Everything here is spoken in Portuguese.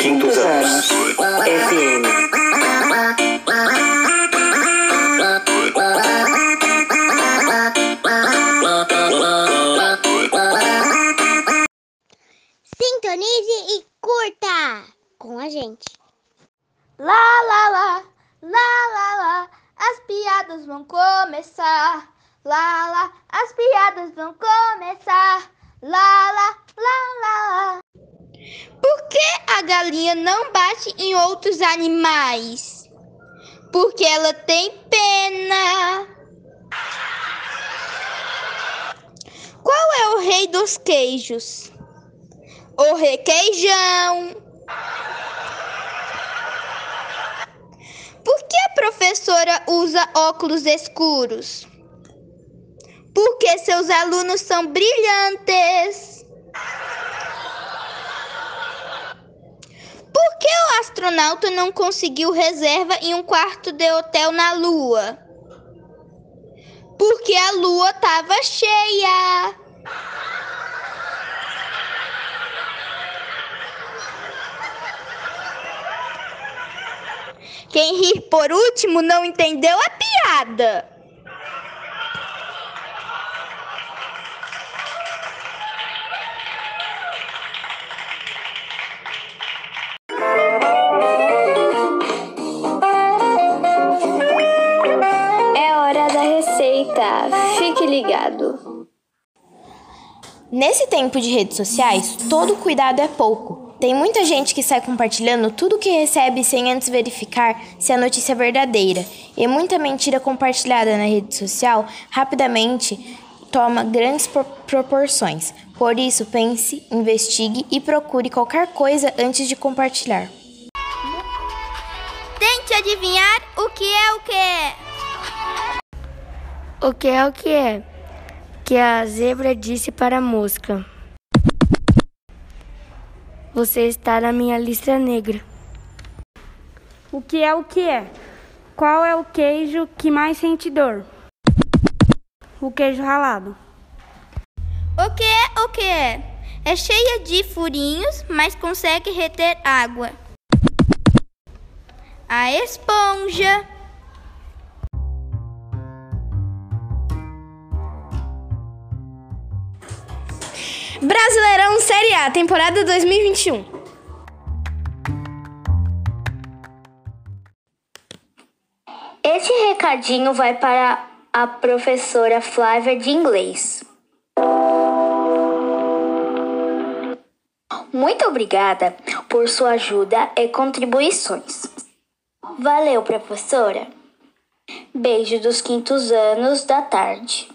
Quintos anos. FM. Sintonize e curta com a gente. Lá, lá, lá, lá, lá, lá, as piadas vão começar. Lá, lá, as piadas vão começar. Lá, lá, lá, lá, lá. A galinha não bate em outros animais? Porque ela tem pena. Qual é o rei dos queijos? O requeijão. Por que a professora usa óculos escuros? Porque seus alunos são brilhantes. Por que o astronauta não conseguiu reserva em um quarto de hotel na Lua? Porque a Lua estava cheia. Quem rir por último não entendeu a piada. Receita. Fique ligado. Nesse tempo de redes sociais, todo cuidado é pouco. Tem muita gente que sai compartilhando tudo que recebe sem antes verificar se a notícia é verdadeira. E muita mentira compartilhada na rede social rapidamente toma grandes pro- proporções. Por isso, pense, investigue e procure qualquer coisa antes de compartilhar. Tente adivinhar o que é o que. O que é o que é? Que a zebra disse para a mosca. Você está na minha lista negra. O que é o que é? Qual é o queijo que mais sente dor? O queijo ralado. O que é o que é? É cheia de furinhos, mas consegue reter água. A esponja. Brasileirão Série A, temporada 2021. Este recadinho vai para a professora Flávia de inglês. Muito obrigada por sua ajuda e contribuições. Valeu, professora. Beijo dos quintos anos da tarde.